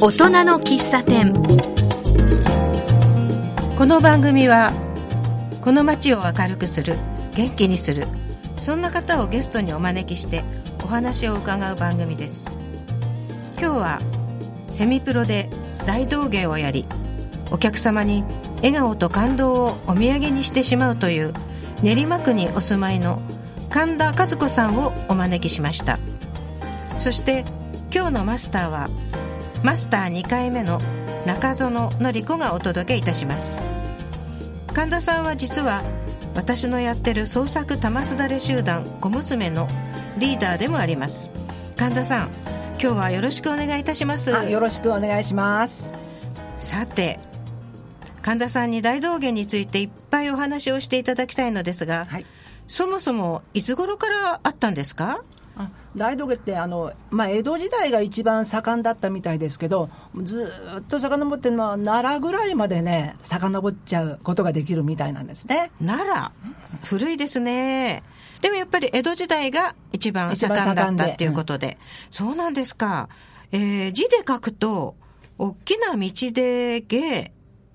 大人の喫茶店。この番組はこの街を明るくする元気にするそんな方をゲストにお招きしてお話を伺う番組です。今日はセミプロで大道芸をやりお客様に笑顔と感動をお土産にしてしまうという練馬区にお住まいの神田和子さんをお招きしました。そして今日のマスターはマスター2回目の中園典子がお届けいたします。神田さんは実は私のやってる創作玉すだれ集団小娘のリーダーでもあります。神田さん今日はよろしくお願いいたします。よろしくお願いします。さて神田さんに大道芸についていっぱいお話をしていただきたいのですが、はい、そもそもいつ頃からあったんですか？大道芸ってあの、まあ、江戸時代が一番盛んだったみたいですけどずっと遡ってまあ奈良ぐらいまでね遡っちゃうことができるみたいなんですね。奈良？古いですね。でもやっぱり江戸時代が一番盛んだったっていうことで、うん、そうなんですか、えー、字で書くと大きな道で芸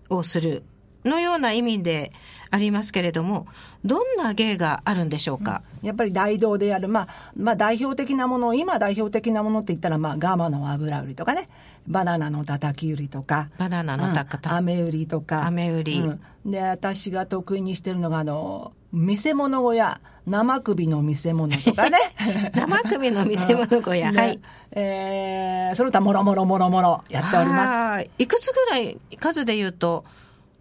をするのような意味でありますけれども、どんな芸があるんでしょうか、うん、やっぱり大道でやる、まあ、まあ代表的なもの、今代表的なものって言ったら、まあガマの油売りとかね、バナナのたたき売りとか、バナナのたた、うん、飴売りとか、飴売り、うん、で、私が得意にしてるのが、あの、見せ物小屋、生首の見せ物とかね。生首の見せ物小屋、はい。えー、その他もろもろもろもろやっております。いくつぐらい、数で言うと、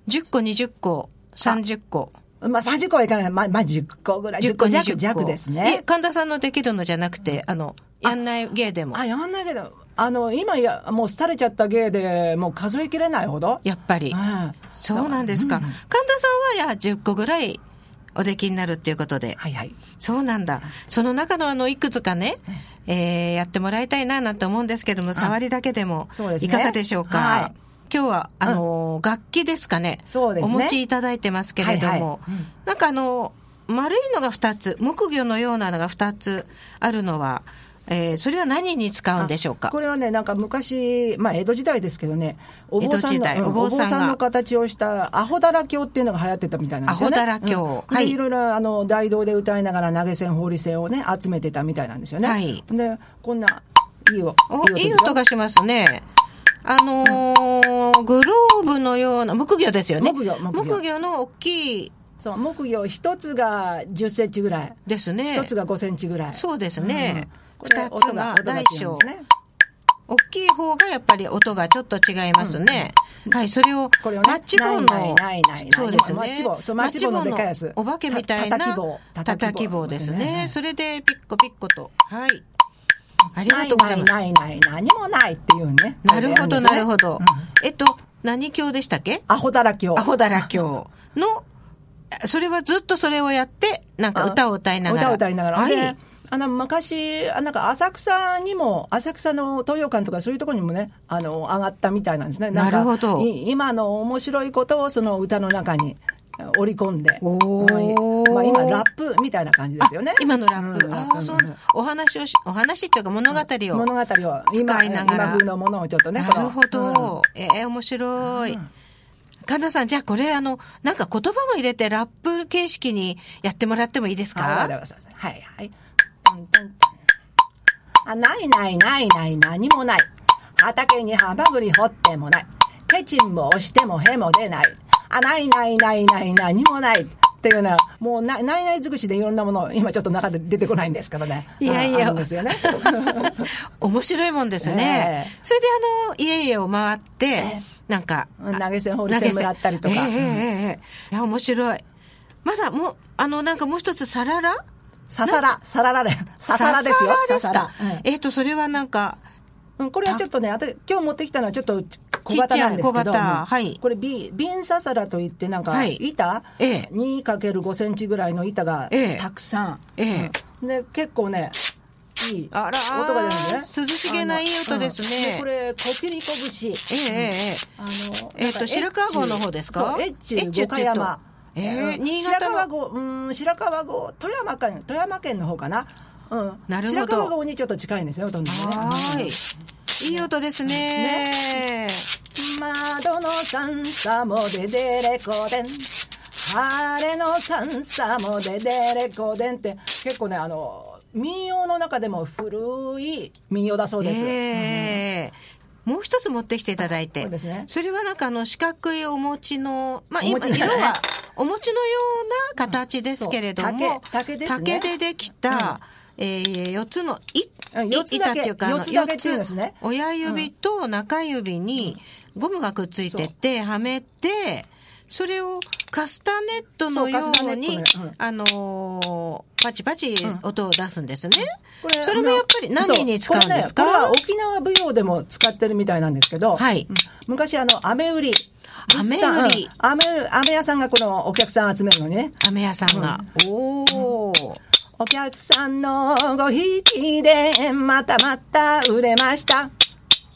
10個、20個、30個。まあ、30個はいかない。まあ、まあ、10個ぐらい。10個弱弱ですね。え、神田さんのできるのじゃなくて、あの、やんない芸でも。あ、やんない芸でも。あの、今や、もう廃れちゃった芸で、もう数えきれないほど。やっぱり。うん、そうなんですか。うん、神田さんは、や、10個ぐらいおできになるっていうことで。はいはい。そうなんだ。その中のあの、いくつかね、えー、やってもらいたいななんて思うんですけども、触りだけでも、いかがでしょうか？はい今日は、あの、うん、楽器ですかね。そうですね。お持ちいただいてますけれども、なんかあの、丸いのが2つ、木魚のようなのが2つあるのは、えー、それは何に使うんでしょうか？これはね、なんか昔、まあ、江戸時代ですけどね、お坊さんの、お坊さんの形をしたアホダラ経っていうのが流行ってたみたいなんですよね。アホダラ経。うん、はい。いろいろ、あの、大道で歌いながら投げ銭、放り線をね、集めてたみたいなんですよね。はい。で、こんな、いいよ。いい音がしますね。あのー、グローブのような、木魚ですよね。木魚、木魚。木魚の大きい。そう、木魚一つが10センチぐらい。ですね。一つが5センチぐらい。そうですね。二、うん、つが大小。大きい方がやっぱり音がちょっと違いますね。うん、はい、それを、これをね、マッチ棒の、そうですね。マッチ棒、そう、マッチ棒の。お化けみたいな、叩き棒。叩き棒ですね。それでピッコピッコと、はい。ありがとうございます。ないないない、何もないっていうね。なるほど、なるほど。えっと、何教でしたっけ？アホだら教。アホだら教の、それはずっとそれをやって、なんか歌を歌いながら。歌を歌いながら。はい。あの、昔、なんか浅草にも、浅草の東洋館とかそういうところにもね、あの、上がったみたいなんですね。なるほど。今の面白いことをその歌の中に織り込んで。おまあ今、ラップみたいな感じですよね。今のラップ。うん、ああ、そう。お話をし、お話っていうか物語を。物語を使いながら。今風のものをちょっとね。なるほど。うん、ええー、面白い。神田さん、じゃあこれあの、なんか言葉も入れてラップ形式にやってもらってもいいですか？はいはい。あ、ないないないない何もない。畑にハマグリ掘ってもない。ケチンも押してもへも出ない。あ、ないないないない何もない。っていうのは、もうないないない尽くしでいろんなもの、今ちょっと中で出てこないんですからね。いやいや。ですよね。面白いもんですね。えー、それであの、家々を回って、えー、なんか。投げ銭、放り銭もらったりとか。えー、えー、えー、いや、面白い。まだもう、あの、なんかもう一つ、サララササラ、サララレ、ササラですよ。ササラですか？えっと、それはなんか、うん、これはちょっとね、あ今日持ってきたのはちょっと小型なんですけど、はい、これビ、ビンササラといって、なんか、板、ええ、2×5 センチぐらいの板がたくさん。ええうん、で、結構ね、いい音が出るね。涼しげないい音ですね。うん、これ、コキリコ節。ええええ。あの、えっ、と、白川郷の方ですか？そう、エッチュ五山。ええー、新潟の。白川郷、うん、白川郷、富山県、富山県の方かな。うん。なるほど。白川郷にちょっと近いんですよ、ほとんどね。はい。いい音ですね。窓のサンサもででれこでん。晴れのサンサもででれこでんって、結構ね、あの、民謡の中でも古い民謡だそうです。ええ。もう一つ持ってきていただいて。そうですね。それはなんかあの四角いお餅の、まあ今色はお餅のような形ですけれども、竹竹ですね。竹でできた、えー、4つのい、つだけ板っていうか、あの四つね。四つ親指と中指にゴムがくっついてて、はめて、それをカスタネットのよそうにットのうん、あのーパチパチ音を出すんですね。これそれもやっぱり何に使うんですか？ね、これは沖縄舞踊でも使ってるみたいなんですけど、はいうん昔あの、飴売り。飴売りうん飴、飴屋さんがこのお客さん集めるのにね。飴屋さんが。おー。お客さんのごひいきで、またまた売れました。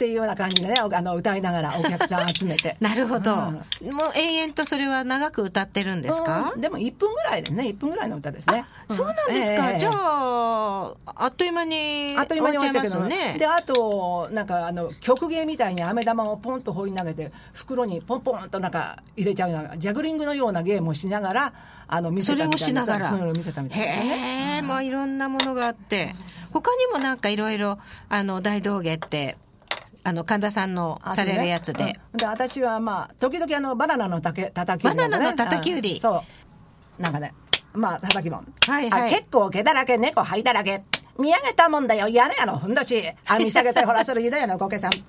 っていうような感じでね、あの、歌いながらお客さん集めて。なるほど。うんもう永遠とそれは長く歌ってるんですか？うんでも1分ぐらいですね。1分ぐらいの歌ですね。そうなんですか。ええじゃあ、あっという間にあっという間に終わっちゃいますよね。で、あと、なんか、あの、曲芸みたいに飴玉をポンと放り投げて、袋にポンポンとなんか入れちゃうような、ジャグリングのようなゲームをしながら、あの、見せそれをたみたいな。しながら。そういう見せたみたいですよね。へえ、もういろんなものがあって。他にもなんかいろいろ、あの、大道芸って、あの、神田さんのあされるやつで。。ねうんで、私はまあ、時々あの、バナナのたけ叩き売りね、バナナの叩き売りうんそう。なんかね、まあ、叩きもん。はいはいあ結構毛だらけ、猫灰だらけ。見上げたもんだよ、屋根屋のふんどし。あ、見下げてほらするゆだやのこけさん。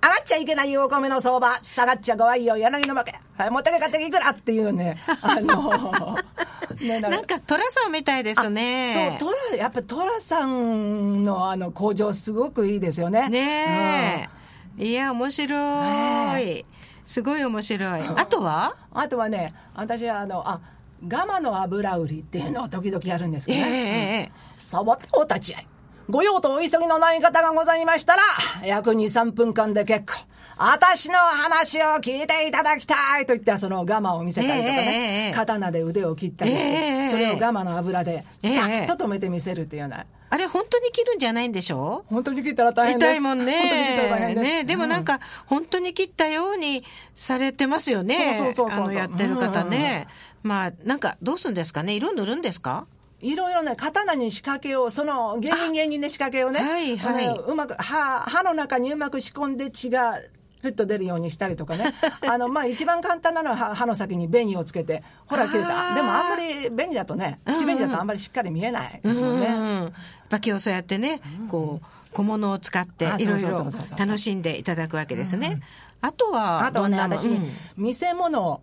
上がっちゃいけないお米の相場、下がっちゃ怖いよ、柳の負け。はい、持ってけ買ってけいくらっていうね、あの、ねなんか、寅さんみたいですね。そう、トラ、やっぱトラさんのあの工場すごくいいですよね。ねえ。いや、面白い。すごい面白い。あとは？うんあとはね、私はあの、あ、ガマの油売りっていうのを時々やるんですけどええね。ええサボテンお立ち会い。ご用とお急ぎのない方がございましたら、約2、3分間で結構。私の話を聞いていただきたいと言って、そのガマを見せたりとかね、え刀で腕を切ったりして、ええそれをガマの油で、ええパッと止めてみせるっていうような。あれ、本当に切るんじゃないんでしょ？本当に切ったら大変です。痛いもんね。本当に切ったら大変です。ねでもなんか、本当に切ったようにされてますよね。そうそうそうそうあの、やってる方ね。まあ、なんか、どうするんですかね？色塗るんですか？いろいろね、刀に仕掛けを、その芸人芸人で仕掛けをね、はいはいうまく、歯、歯の中にうまく仕込んで血が、ふっと出るようにしたりとかね。あの、まあ、一番簡単なのは歯歯の先に紅をつけて、ほら、切れあた。ーでもあんまり紅だとね、口紅だとあんまりしっかり見えないですもんね。うん。バキをそうやってね、こう、小物を使ってあいろいろ楽しんでいただくわけですね。あとは、あとはね、私、見せ物、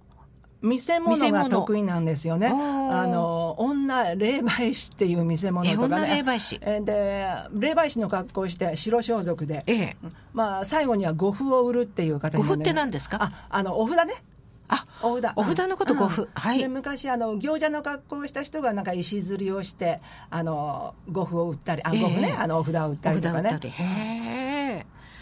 見せ物が得意なんですよね。あの、女霊媒師っていう見せ物とかね。霊媒師えで、霊媒師の格好をして白装束で。ええまあ、最後には呉服を売るっていう形で、呉服って何ですか？あ、あの、お札ね。あ、お札。お札のこと呉服うんはいで昔、あの、行者の格好をした人がなんか石釣りをして、あの、呉服を売ったり、あ、ええ呉服ね、あの、お札を売ったおりとかね。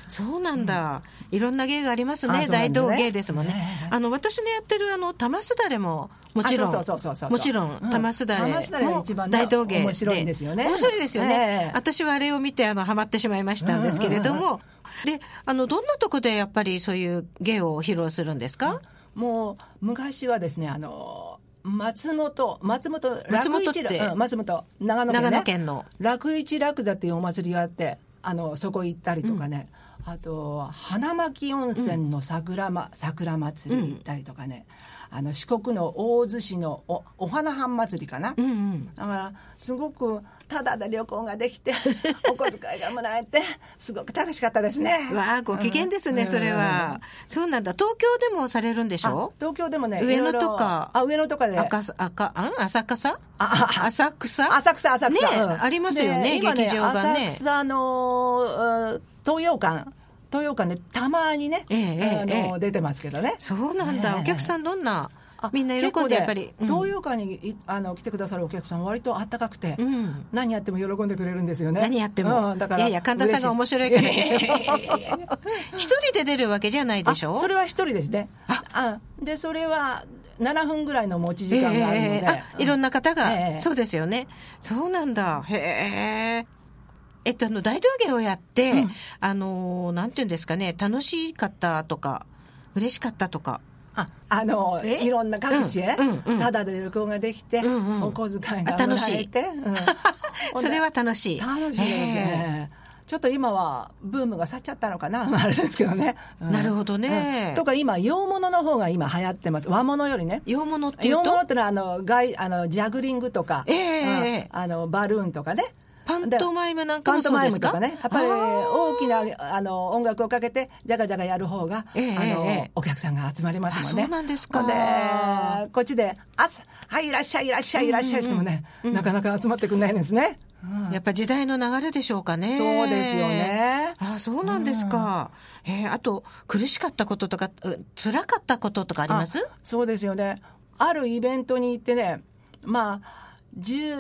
そうなんだ、いろんな芸がありますあね。大道芸ですもんね。あの、私のやってるあの、玉すだれも、もちろん、もちろん、うん。玉すだれも大道芸で。面白いですよね。面白いですよね。ええ。私はあれを見て、あの、ハマってしまいましたんですけれども、で、あの、どんなとこでやっぱりそういう芸を披露するんですか、もう昔はですねあの松本松本松本ってうん松本長野県、ね、長野県の。楽市楽座っていうお祭りがあってあのそこ行ったりとかね、あと花巻温泉の桜,、ま桜祭り行ったりとかね、あの四国の大洲市のおお花藩祭りかな、うんうん。だからすごくただで旅行ができて お小遣いがもらえてすごく楽しかったですね。わあ、ご機嫌ですね、うん。それは。そうなんだ。東京でもされるんでしあょ東京でもね上野とか。あ上野とかで。赤さ、赤、あん浅草？ああ浅草？浅草浅草、ねうんありますよねで今劇場がね。浅草のうん東洋館東洋館でたまにね、ええええあのええ。出てますけどね。そうなんだ。ええ。お客さんどんなあみんな喜んでやっぱり。結構ね東洋館にいあの来てくださるお客さん割とあったかくて、うん。うん何やっても喜んでくれるんですよね。何やっても。うんだからいやいや、神田さんが面白いからでしょ。一人で出るわけじゃないでしょ？あそれは一人ですね。あ。でそれは7分ぐらいの持ち時間があるので、ええあいろんな方が、ええ。そうですよね。そうなんだ。へえ。えっと、あの、大道芸をやって、あのー、なんていうんですかね、楽しかったとか、嬉しかったとか。ああのえ？いろんな各地へ、うんうんうんただで旅行ができて、うんうんお小遣いがあ楽しいもらえて、うん それは楽しい。楽しいですね。ちょっと今はブームが去っちゃったのかな、あれですけどね。うんなるほどねうんとか今、洋物の方が今流行ってます。和物よりね。洋物っていうと？洋物ってのはあの外あのジャグリングとか、ええうんあのバルーンとかね。パントマイムなんかパントもそうですか？マイムとかね。やっぱりあー大きなあの音楽をかけて、じゃがじゃがやる方が、ええあの、ええお客さんが集まりますもんね。あそうなんですかで、こっちで、朝、はい、いらっしゃい、いらっしゃい、いらっしゃいしてもね、なかなか集まってくんないんですね。やっぱ時代の流れでしょうかね。そうですよねあそうなんですか。えーあと、苦しかったこととか、う辛かったこととかあります？あそうですよね。あるイベントに行ってね、まあ、十、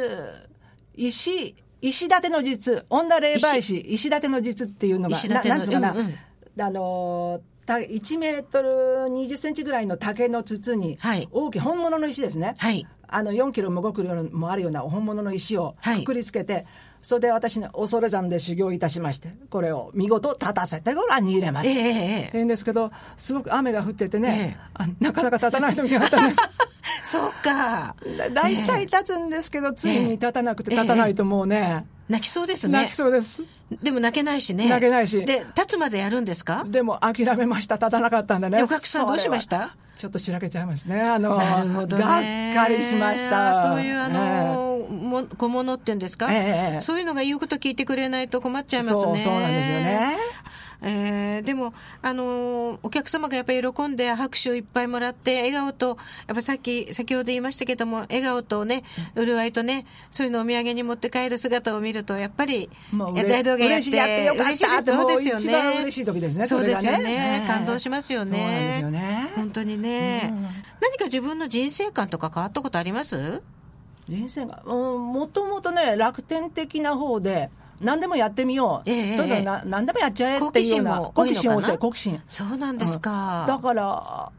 石、石立ての術、女霊媒師、石。立ての術っていうのが、石立てのななんつかな、うんうん。あのた1メートル20センチぐらいの竹の筒に、はい。大きい本物の石ですね。はい。あの4キロも5キロもあるような本物の石をはい。くくりつけて、それで私の恐山で修行いたしまして、これを見事立たせてご覧に入れます。ええええええんですけど、すごく雨が降っててね、えなかなか立たない時があったんです。そうか。だ大体立つんですけど、ついに立たなくて立たないともうね、泣きそうですね。泣きそうです。でも泣けないしね。泣けないしで、立つまでやるんですか？でも諦めました、立たなかったんでね。でお客さんどうしました？ちょっとしらけちゃいますね。あの、ね。がっかりしました。そういうあの、も小物っていうんですか、ええそういうのが言うこと聞いてくれないと困っちゃいますね。そうそうなんですよね。えーでも、あのーお客様がやっぱり喜んで拍手をいっぱいもらって、笑顔と、やっぱさっき、先ほど言いましたけども、笑顔とね、潤いとね、そういうのをお土産に持って帰る姿を見ると、やっぱり、いやもううれ大道芸やって、嬉しいやってよかった嬉しいです。そうですよね。嬉しい時ですねそうですよね。ね。感動しますよね。よね。本当にね。何か自分の人生観とか変わったことあります？人生が、うん、もともとね、楽天的な方で、何でもやってみよう。ええとにかくな何でもやっちゃえっていうような。好奇心旺盛、好奇心。そうなんですか。だから、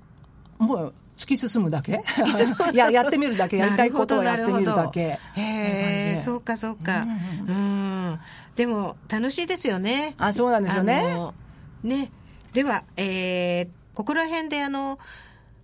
もう突き進むだけ？突き進むい や、やってみるだけ、やりたいことをやってみるだけ。へえ、そうかそうか。うん。でも、楽しいですよね。あ、そうなんですよね。ね。では、えー、ここら辺であの、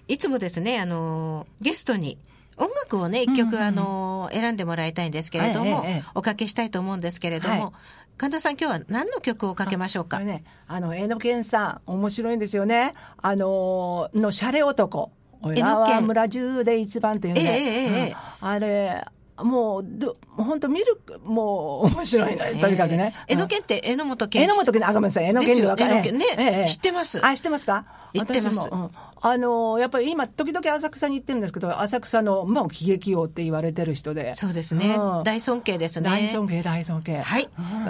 いつもですね、あの、ゲストに、音楽をね、一曲、あの、選んでもらいたいんですけれども、ええええおかけしたいと思うんですけれども、はい。神田さん今日は何の曲をかけましょうか？これね、あの、えのけんさん、面白いんですよね。あの、の、シャレ男。おいらは村中で一番っていうね。ええええええ。うん。あれ、もう、ど本当見る、もう、面白いね。とにかくね。えのけんって榎本健えの本健、あ、ごめんなさい。えのけんでわかですよえのけんねええええ知ってますあ、知ってますか？知ってますあの、やっぱり今、時々浅草に行ってるんですけど、浅草の、まあ、喜劇王って言われてる人で。そうですね、うん大尊敬ですね。大尊敬、大尊敬。はい、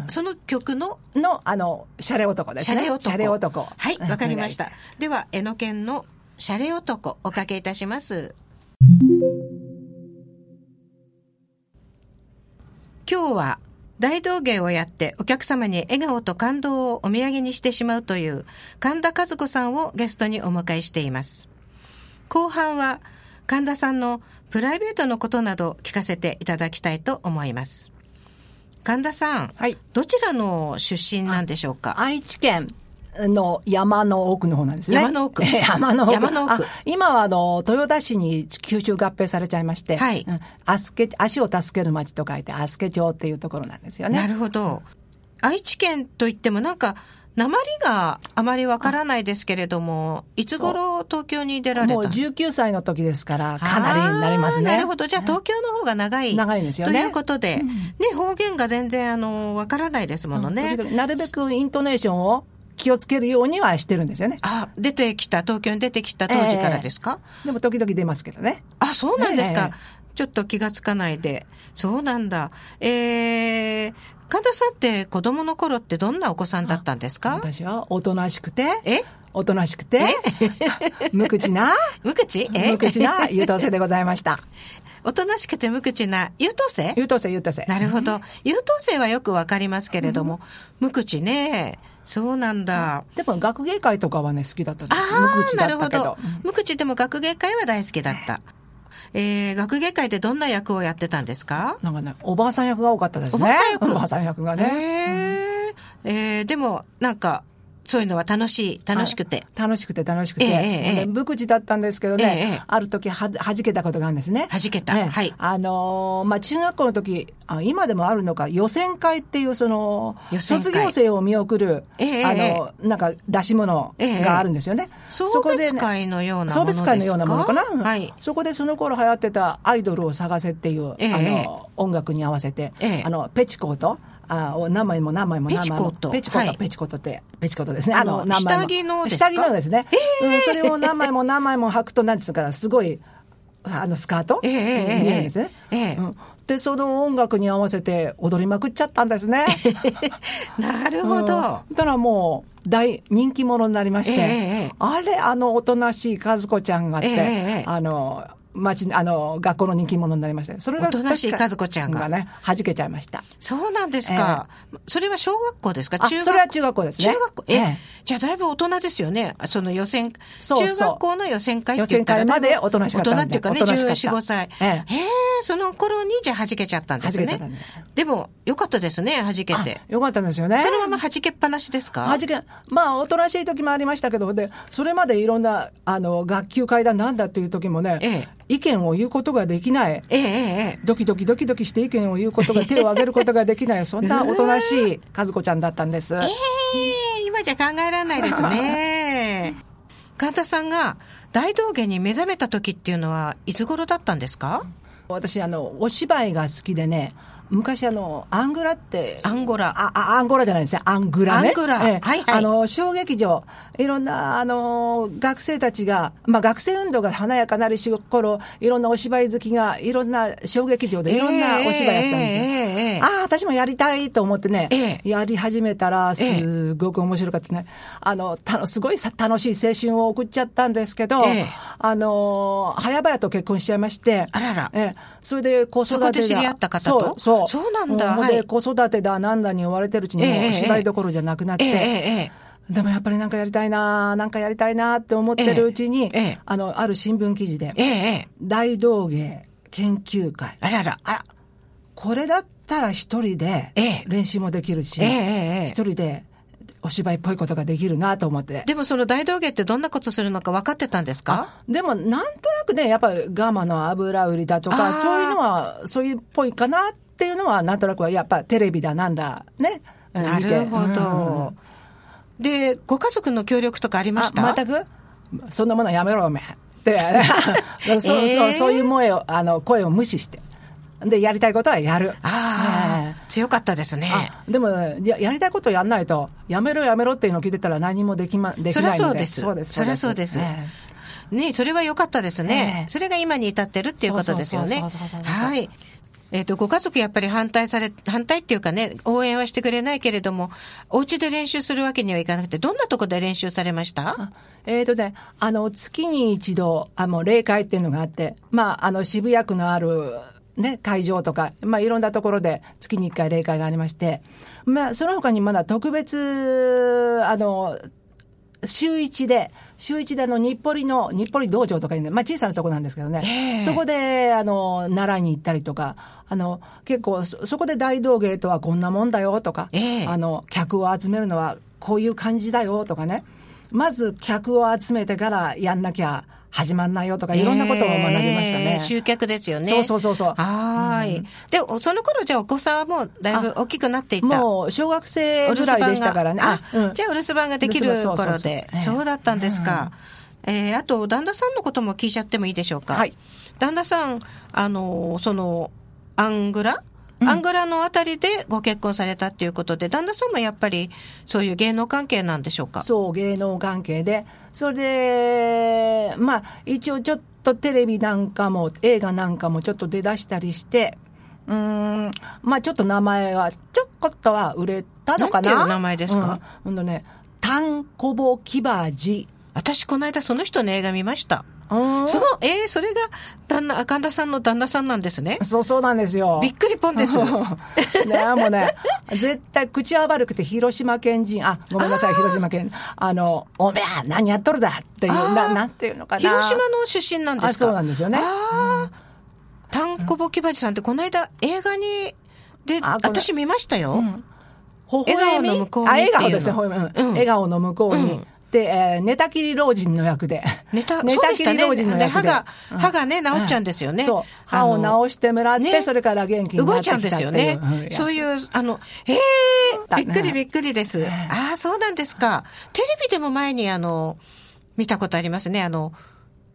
その曲の？の、あの、シャレ男ですね。シャレ男。シャレ男。はい、うんわかりました。では、えのけんのシャレ男おかけいたします。今日は大道芸をやってお客様に笑顔と感動をお土産にしてしまうという神田和子さんをゲストにお迎えしています。後半は神田さんのプライベートのことなど聞かせていただきたいと思います。神田さん、はいどちらの出身なんでしょうか？愛知県の山の奥の方なんですね。山の奥 山の奥。山の奥あ今はあの、豊田市に吸収合併されちゃいまして、はいうんあすけ、足を助ける町と書いて、あすけ町っていうところなんですよね。なるほど。愛知県といってもなんか、鉛があまりわからないですけれども、いつ頃東京に出られた？もう19歳の時ですから、かなりになりますね。なるほど。じゃあ東京の方が長い。長いですよねということで、ね、方言が全然あの、わからないですものね。時々なるべくイントネーションを気をつけるようにはしてるんですよね。あ、出てきた、東京に出てきた当時からですか、でも時々出ますけどね。あ、そうなんですか、ええちょっと気がつかないで。そうなんだ。えー、神田さんって子供の頃ってどんなお子さんだったんですか？私はおとなしくて、え？おとなしくて、無口な、無口？え？無口な優等生でございました。おとなしくて無口な？優等生？優等生、優等生。なるほど。優等生はよくわかりますけれども、無口ね。そうなんだ。でも学芸会とかはね、好きだったんです。ああ、無口だなるほどったけど。。無口でも学芸会は大好きだった。えー、学芸会でどんな役をやってたんですか？なんかね、おばあさん役が多かったですね。おばあさん役おばあさん役がね。へええーでも、なんか、そういうのは楽しい、楽しくて。楽しくて楽しくて、ええ無口だったんですけどね、ええある時ははじけたことがあるんですね。弾けた。ええ。はい。あのーまあ、中学校の時あ今でもあるのか、予選会っていう、その卒業生を見送る、ええあの、なんか出し物があるんですよね。送そこでね別会のようなも送のですか？別会のようなものかな、はい。そこでその頃流行ってたアイドルを探せっていう、ええあの音楽に合わせて、ええ。あのペチコートあを何枚も何枚も何枚も。ペチコート。ペチコート、はい。ペチコートってペチコートですね。あの下着の下着のですね、うん、それを何枚も何枚も履くとなんですかすごいあのスカート、ええええ見えるんですね、ええ。うん。でその音楽に合わせて踊りまくっちゃったんですね。なるほど。うん。だからもう大人気者になりまして、ええええ。あれあのおとなしい和子ちゃんがって、ええええ。あの町あの学校の人気者になりまして。それがおとなしい和子ちゃんが。ね弾けちゃいました。そうなんですか。それは小学校ですか？あ中学それは中学校ですね。中学校？え、ええ。じゃあだいぶ大人ですよね。その予選、そうそう。中学校の予選会って言ったら予選会までおとなしかった大人っていうかね、おとなしかった。14、5歳。ええ。へえ、その頃にじゃあ弾けちゃったんですね。弾けちゃったね。でも、よかったですね、弾けあて。よかったんですよね。そのまま弾けっぱなしですか？はじけまあおとなしい時もありましたけどでそれまでいろんなあの学級会だなんだっていう時もね、ええ意見を言うことができないええええええ。ドキドキドキドキして意見を言うことが、手を挙げることができない、そんなおとなしい和子ちゃんだったんです。ええ今じゃ考えられないですね。神田さんが大道芸に目覚めた時っていうのはいつ頃だったんですか？私、あの、お芝居が好きでね、昔あの、アングラって、アンゴラ。あ、あアンゴラじゃないですね。アングラね。アングラええはいはいあの、小劇場、いろんな、あの、学生たちが、まあ、学生運動が華やかなりし頃、いろんなお芝居好きが、いろんな小劇場でいろんなお芝居やってたんですよ。ええええええああ、私もやりたいと思ってね、ええやり始めたら、すごく面白かったね。あの、たのすごいさ楽しい青春を送っちゃったんですけど、ええあの、早々と結婚しちゃいまして、あららええ、それで子育てがそこで知り合った方と？そう、そう。そう。なんだ。ほはい。で子育てだなんだに追われてるうちに、もう芝居どころじゃなくなって、ええええ。えでもやっぱりなんかやりたいななんかやりたいなって思ってるうちに、あの、ある新聞記事で大道芸研究会。あらら。あ、これだったら一人でええ。練習もできるし、一人でお芝居っぽいことができるなと思って。でもその大道芸ってどんなことするのか分かってたんですか？でも、なんとなくね、やっぱガマの油売りだとか、そういうのは、そういうっぽいかなっていうのは、なんとなくは、やっぱテレビだなんだ、ね。うんなるほど。で、ご家族の協力とかありました？あ、全く？そんなものやめろ、おめえ。って、そうそう、えーそういう声を、あの、声を無視して。で、やりたいことはやる。ああ、ええ強かったですね。あでもや、やりたいことやんないと、やめろやめろっていうのを聞いてたら何もできま、できそりゃないので。そうです。そうです。そりゃそうです。えねそれは良かったですね。ええそれが今に至ってるっていうことですよねはい。えっ、と、ご家族やっぱり反対され、反対っていうかね、応援はしてくれないけれども、お家で練習するわけにはいかなくて、どんなとこで練習されました？えーとね、あの、月に一度、あの、霊会っていうのがあって、まあ、あの、渋谷区のある、ね、会場とか、まあ、いろんなところで月に一回霊会がありまして、まあ、その他にまだ特別、あの、週一で、週一であの、日暮里の、日暮里道場とかにね、まあ小さなとこなんですけどね、ええ。そこで、あの、習いに行ったりとか、あの、結構そ、そこで大道芸とはこんなもんだよとか、ええ。あの、客を集めるのはこういう感じだよとかね、まず客を集めてからやんなきゃ始まんないよとか、いろんなことを学びましたね。えー集客ですよね。そうそうそうそうはーい。で、おその頃じゃあお子さんはもうだいぶ大きくなっていた。もう、小学生ぐらいでしたからね。あ、うんじゃあお留守番ができる頃で。そうだったんですか。えーあと、旦那さんのことも聞いちゃってもいいでしょうか。はい。旦那さん、あの、その、アングラアングラのあたりでご結婚されたっていうことで、旦那さんもやっぱりそういう芸能関係なんでしょうか？そう、芸能関係で。それで、まあ、一応ちょっとテレビなんかも、映画なんかもちょっと出だしたりして、うーん、まあちょっと名前がちょこっとは売れたのかな？なんていう名前ですか？うん、ほんとね、タンコボキバジ。私、この間その人の映画見ました。うんその、えー、それが、旦那、神田さんの旦那さんなんですね。そうそうなんですよ。びっくりぽんです。ねもうね、絶対口は悪くて広島県人、あ、ごめんなさい、広島県、あの、おめえ、何やっとるだ？っていう、ななんていうのかな。広島の出身なんですか？あそうなんですよね。あー。小保木鉢さんってこの間映画に、で、私見ましたよ。微笑み？笑みの向こうにあ、笑顔ですね、うん。笑顔の向こうに。うんで、えー寝たきり老人の役で。寝たね。たきり老人ので役で。歯が、うん歯がね、治っちゃうんですよね。そう。歯を治してもらって、ねそれから元気にな動いちゃうんってきたっていう。ですよね。うんそういう、あの、ええだねびっくりびっくりです。ああ、そうなんですか。テレビでも前にあの、見たことありますね。あの、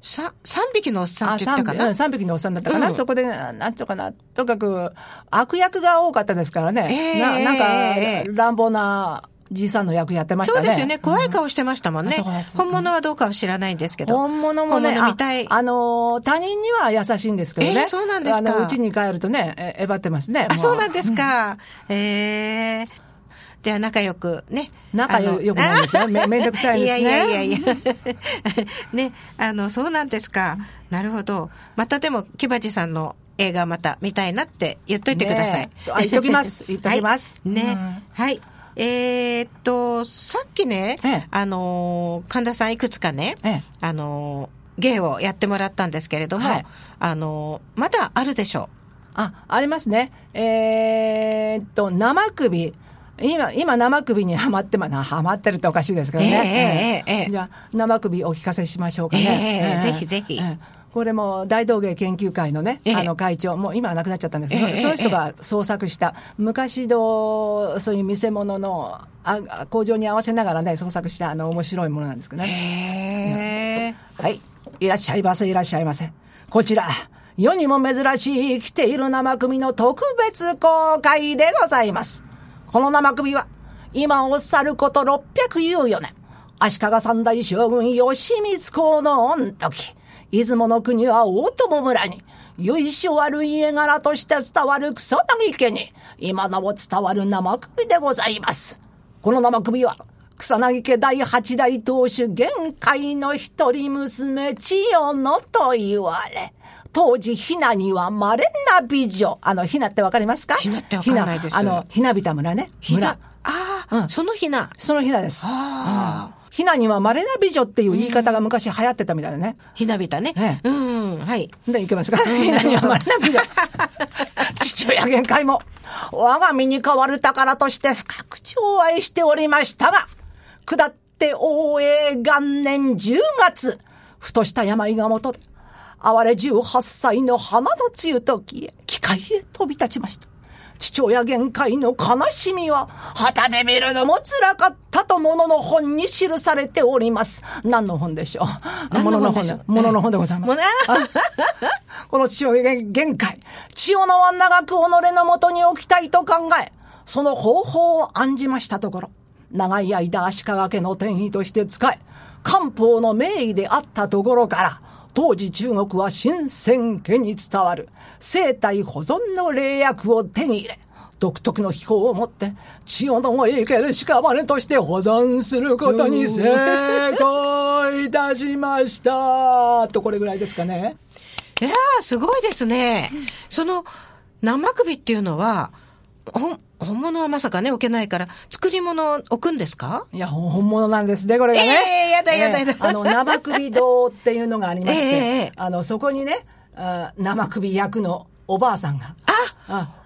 さ、三匹のおっさんあって言ったかな？三匹うん三匹のおっさんだったかな、うんそこで、なんとかな、とにかく、悪役が多かったですからね。ええななんええか、乱暴なじいさんの役やってましたね。そうですよね。怖い顔してましたもんね。そうです本物はどうかは知らないんですけど。本物もね、本物見たい。ああのー他人には優しいんですけどね。えーそうなんですかうちに帰るとね、え、えばってますね。あ、もそうなんですか。ええでは仲良くね。仲良良くないんですよ めめんどくさいですねいやいやいやいや。ね、あの、そうなんですか。なるほど。またでも、木鉢さんの映画また見たいなって言っといてください。ね言っときます 言っときますはい、ね、うんはい。えーっと、さっきね、ええあのー、神田さんいくつかね、ええあのー、芸をやってもらったんですけれども、はいあのー、まだあるでしょあ、ありますね。えーっと、生首。今、今生首にはまってま、な、はまってるっておかしいですけどね。ええええええじゃあ、生首お聞かせしましょうかええね。ぜひぜひこれも大道芸研究会のね、ええあの会長、もう今は亡くなっちゃったんですけど、ええその人が創作した、昔のそういう見せ物のあ工場に合わせながらね、創作したあの面白いものなんですけどう。ね。はい。いらっしゃいませ、いらっしゃいませ。こちら、世にも珍しい来ている生首の特別公開でございます。この生首は、今を去ること614年、足利三大将軍義満公の御時、出雲の国は大友村に、由緒ある家柄として伝わる草薙家に、今なお伝わる生首でございます。この生首は、草薙家第八代当主玄海の一人娘千代野と言われ、当時ひなには稀な美女。あの、ひなってわかりますか？ひなってわかんないですあの、ひなびた村ね。ひな村。、ああ、うんそのひな。そのひなです。ああ、ひなには稀な美女っていう言い方が昔流行ってたみたいだね。ひなびたね。ええうん、はい。で、いけますか ひなには稀な美女。父親限界も、我が身に代わる宝として深く寵愛しておりましたが、下って応永元年10月、ふとした病がもとで、哀れ18歳の花の梅雨時へ、機械へ飛び立ちました。父親限界の悲しみは、旗で見るのも辛かったとものの本に記されております。何の本でしょう？ものの本本でものの本でございます。この父親限界、千代野は長く己のもとに置きたいと考え、その方法を案じましたところ、長い間足利家の転移として使え、漢方の名医であったところから、当時中国は新鮮家に伝わる生体保存の霊薬を手に入れ、独特の秘法をもって、千代野を生ける屍として保存することに成功いたしました。と、これぐらいですかね。いやー、すごいですね。その、生首っていうのは、ほん、本物はまさかね、置けないから、作り物を置くんですか？いや、ほ本物なんですね、これがね。ええやだやだやだええあの、生首堂っていうのがありまして、ええええあの、そこにね、あ生首役のおばあさんが。あ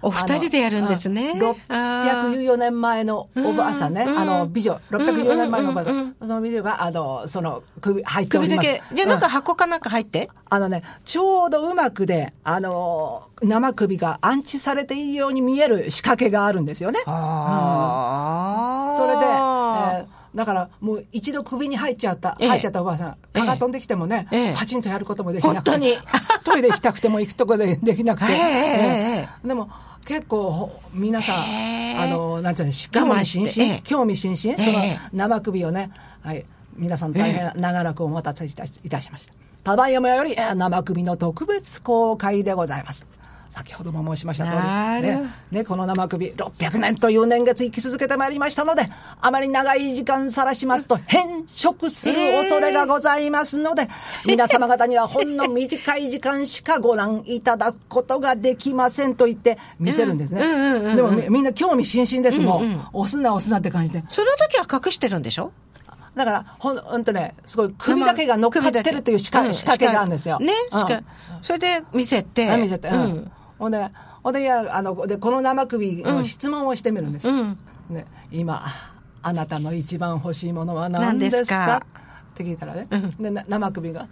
お二人でやるんですね。あの614年前のおばあさんね、うん。あの、美女、614年前のおばあさうんん。その美女が、あの、その、首、入っております。首だけ。じゃあなん。かうん箱かなんか入って、あのね、ちょうどうまくで、あの、生首が安置されているように見える仕掛けがあるんですよね。ああ、それで、えーだからもう一度首に入っちゃった、ええ。入っちゃったおばあさん、蚊が飛んできてもね、ええ。パチンとやることもできなくて。トイレ行きたくても行くとこで できなくて。でも結構ほ皆さん、あの、なんていうの、興我慢味津々、興味津々、ええ。その生首をね、はい、皆さん大変長らくお待たせいたしました。ただいまよりえー生首の特別公開でございます。先ほども申しました通り、ねね、この生首600年という年月生き続けてまいりましたので、あまり長い時間さらしますと変色する恐れがございますので、皆様方にはほんの短い時間しかご覧いただくことができませんと言って見せるんですね。うんうんうんうんでもみみんな興味津々ですもん。押すな押すなって感じで。その時は隠してるんでしょ？だから、ほん、ほんとね、すごい首だけが乗っかってるっていう仕掛,、けがあるんですよ。ね、うんそれで見せて。あ見せて、うんうんほんで、ほんで、いや、あの、で、この生首の質問をしてみるんです。うん。ね、今、あなたの一番欲しいものは何ですか？って聞いたらね、で、な生首が、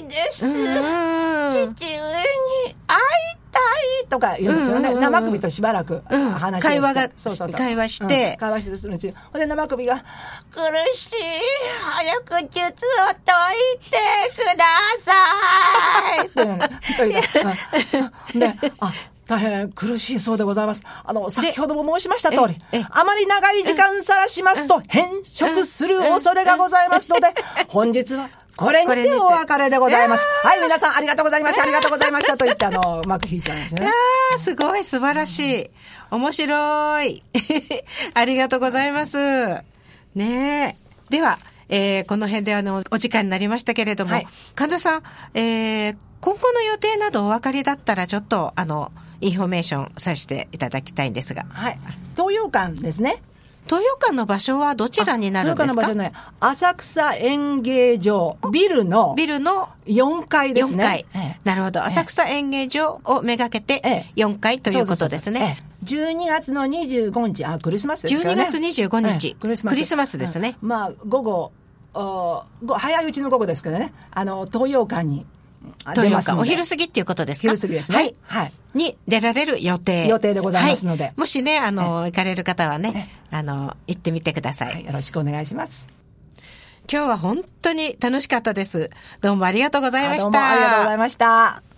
命です。うん父とか言うんですよね。うんうんうん生首としばらくうん。話をして、会話がそうそうそう。会話して。うん。会話してするうちに。ほんで生首が、苦しい。早く術を解いてください。って言うで、あ、大変苦しいそうでございます。あの、先ほども申しました通りええ、あまり長い時間さらしますと変色する恐れがございますので、本日はこれにててお別れでございます。はい、皆さんありがとうございました、ありがとうございましたと言って、あの、う まく弾いちゃうんですよね。あーすごい素晴らしい。面白い。ありがとうございます。ねえ。では、えーこの辺であの、お時間になりましたけれども、はい神田さん、えー今後の予定などお分かりだったら、ちょっと、あの、インフォメーションさせていただきたいんですが、はい。東洋館ですね。東洋館の場所はどちらになるんですか？の場所ね、浅草演芸場、ビルのビルの4階です4ね。階。ええ。なるほど。浅草演芸場をめがけてええ。4階ということですね。そうそうそうええ。12月の25日、あ、クリスマスですね。12月25日。ええ。クリスマス。クリスマスですね。うん。まあ、午後、おご早いうちの午後ですけどね、あの、東洋館にあ東洋館、出ますので。お昼過ぎっていうことですか？昼過ぎですね。はい。はい。に出られる予定。予定でございますのではいもしね、あの、行かれる方はね、あの、行ってみてください。はいよろしくお願いします。今日は本当に楽しかったです。どうもありがとうございました。あどうもありがとうございました。